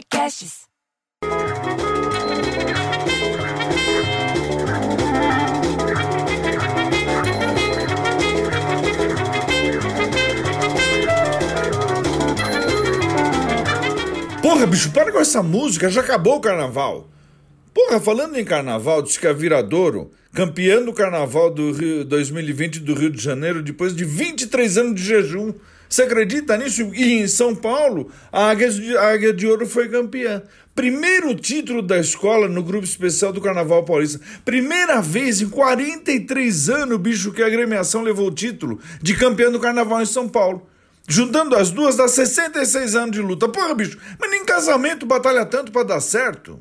Podcasts. Porra, bicho, para com essa música, já acabou o carnaval. Porra, falando em carnaval, diz que a Viradouro, campeã do carnaval do Rio 2020 do Rio de Janeiro, depois de 23 anos de jejum. Você acredita nisso? E em São Paulo, a Águia de, a Águia de Ouro foi campeã. Primeiro título da escola no grupo especial do Carnaval Paulista. Primeira vez em 43 anos, bicho, que a agremiação levou o título de campeã do Carnaval em São Paulo. Juntando as duas, dá 66 anos de luta. Porra, bicho, mas nem casamento batalha tanto para dar certo.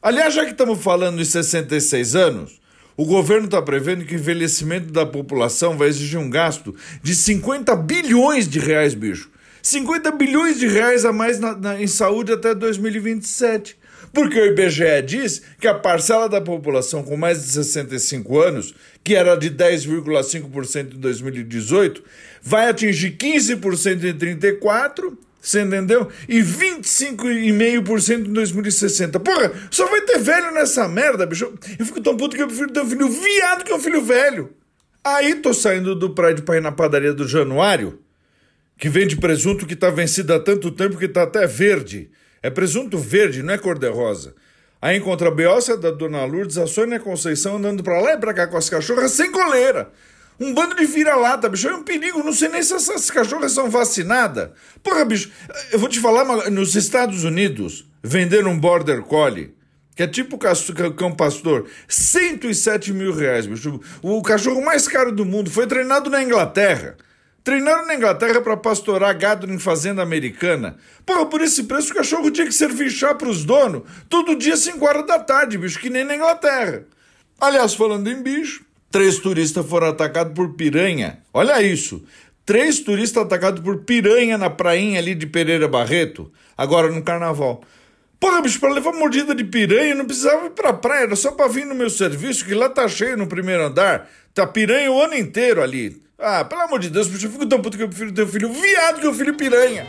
Aliás, já que estamos falando em 66 anos, o governo está prevendo que o envelhecimento da população vai exigir um gasto de 50 bilhões de reais, bicho. 50 bilhões de reais a mais na, na, em saúde até 2027. Porque o IBGE diz que a parcela da população com mais de 65 anos, que era de 10,5% em 2018, vai atingir 15% em 34 você entendeu? E 25,5% em 2060. Porra, só vai ter velho nessa merda, bicho. Eu fico tão puto que eu prefiro ter um filho viado que um filho velho. Aí tô saindo do prédio pra ir na padaria do Januário, que vende presunto que tá vencido há tanto tempo que tá até verde. É presunto verde, não é cor-de-rosa. Aí encontra a Beócia da Dona Lourdes, a Sônia Conceição andando pra lá e pra cá com as cachorras sem coleira. Um bando de vira-lata, bicho. É um perigo. Não sei nem se essas cachorras são vacinadas. Porra, bicho, eu vou te falar, nos Estados Unidos, venderam um Border Collie, que é tipo cão pastor, 107 mil reais, bicho. O cachorro mais caro do mundo. Foi treinado na Inglaterra. Treinaram na Inglaterra para pastorar gado em fazenda americana. Porra, por esse preço o cachorro tinha que servir chá pros donos todo dia 5 horas da tarde, bicho, que nem na Inglaterra. Aliás, falando em bicho, Três turistas foram atacados por piranha. Olha isso. Três turistas atacados por piranha na prainha ali de Pereira Barreto, agora no carnaval. Porra, bicho, pra levar mordida de piranha não precisava ir pra praia, era só pra vir no meu serviço, que lá tá cheio no primeiro andar. Tá piranha o ano inteiro ali. Ah, pelo amor de Deus, bicho, eu fico tão puto que eu prefiro filho viado que um filho piranha.